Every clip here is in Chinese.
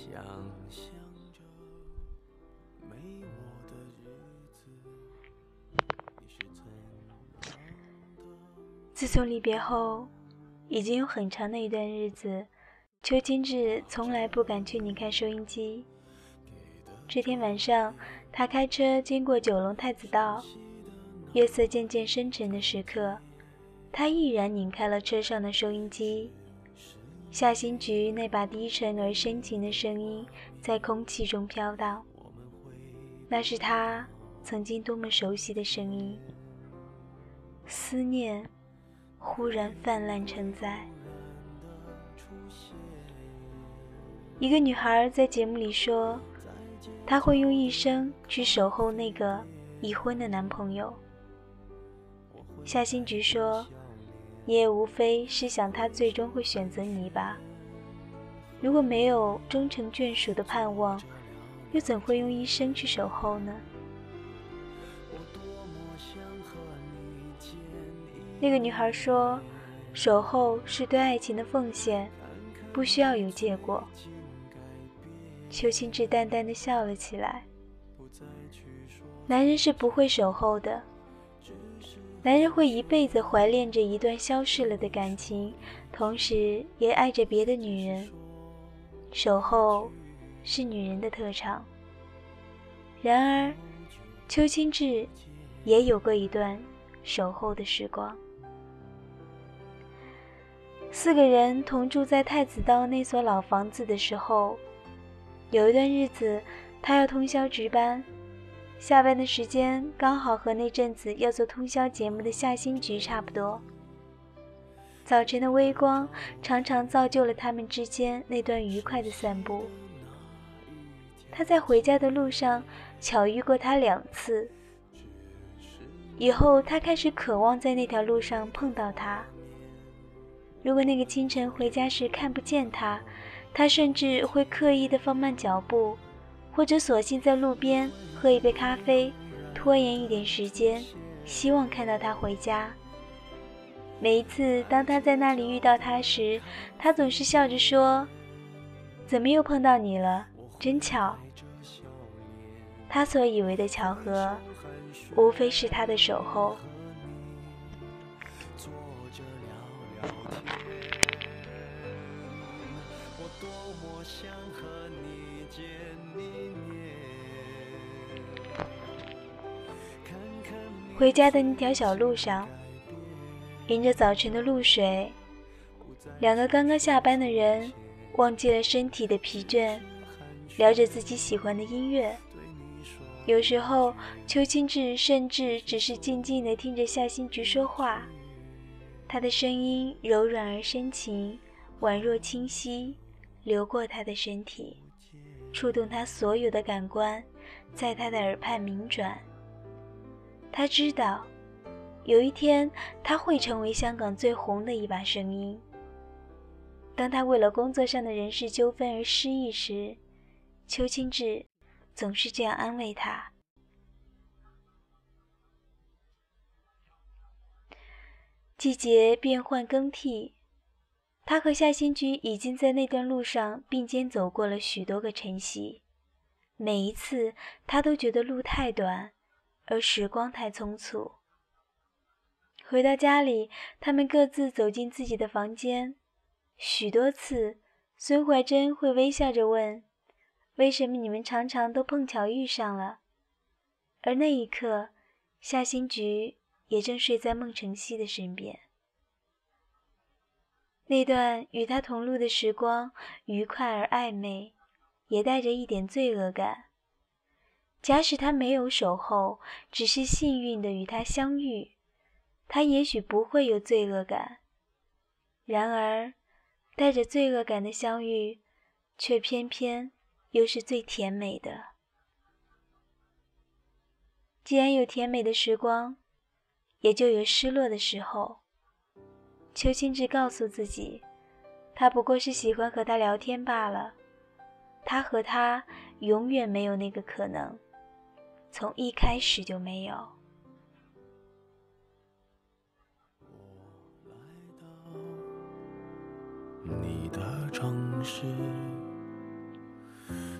想象着没我的日子，自从离别后，已经有很长的一段日子，邱金志从来不敢去拧开收音机。这天晚上，他开车经过九龙太子道，月色渐渐深沉的时刻，他毅然拧开了车上的收音机。夏新菊那把低沉而深情的声音在空气中飘荡，那是他曾经多么熟悉的声音。思念忽然泛滥成灾。一个女孩在节目里说。她会用一生去守候那个已婚的男朋友。夏新菊说：“你也无非是想他最终会选择你吧。如果没有终成眷属的盼望，又怎会用一生去守候呢？”那个女孩说：“守候是对爱情的奉献，不需要有结果。”邱清志淡淡的笑了起来。男人是不会守候的，男人会一辈子怀恋着一段消逝了的感情，同时也爱着别的女人。守候是女人的特长。然而，邱清志也有过一段守候的时光。四个人同住在太子道那所老房子的时候。有一段日子，他要通宵值班，下班的时间刚好和那阵子要做通宵节目的夏新菊差不多。早晨的微光常常造就了他们之间那段愉快的散步。他在回家的路上巧遇过他两次，以后他开始渴望在那条路上碰到他。如果那个清晨回家时看不见他，他甚至会刻意的放慢脚步，或者索性在路边喝一杯咖啡，拖延一点时间，希望看到他回家。每一次当他在那里遇到他时，他总是笑着说：“怎么又碰到你了？真巧。”他所以为的巧合，无非是他的守候。我多么想和你回家的那条小路上，迎着早晨的露水，两个刚刚下班的人忘记了身体的疲倦，聊着自己喜欢的音乐。有时候，邱清志甚至只是静静地听着夏新菊说话，她的声音柔软而深情，宛若清溪，流过他的身体，触动他所有的感官，在他的耳畔鸣转。他知道，有一天他会成为香港最红的一把声音。当他为了工作上的人事纠纷而失意时，邱清志总是这样安慰他。季节变换更替，他和夏新菊已经在那段路上并肩走过了许多个晨曦，每一次他都觉得路太短。而时光太匆促。回到家里，他们各自走进自己的房间。许多次，孙怀珍会微笑着问：“为什么你们常常都碰巧遇上了？”而那一刻，夏新菊也正睡在孟晨曦的身边。那段与他同路的时光，愉快而暧昧，也带着一点罪恶感。假使他没有守候，只是幸运的与他相遇，他也许不会有罪恶感。然而，带着罪恶感的相遇，却偏偏又是最甜美的。既然有甜美的时光，也就有失落的时候。邱清志告诉自己，他不过是喜欢和他聊天罢了。他和他永远没有那个可能。从一开始就没有。我来到你的城市，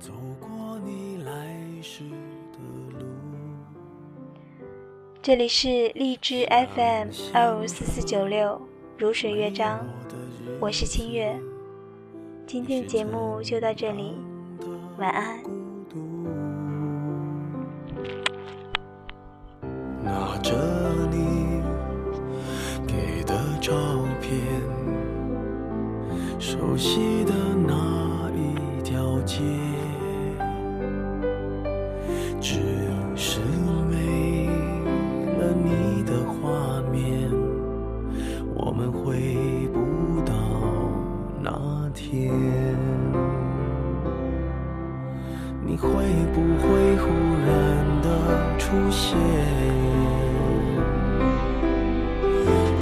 走过你来时的路。这里是荔枝 FM 二五四四九六如水乐章，我是清月。今天的节目就到这里，晚安。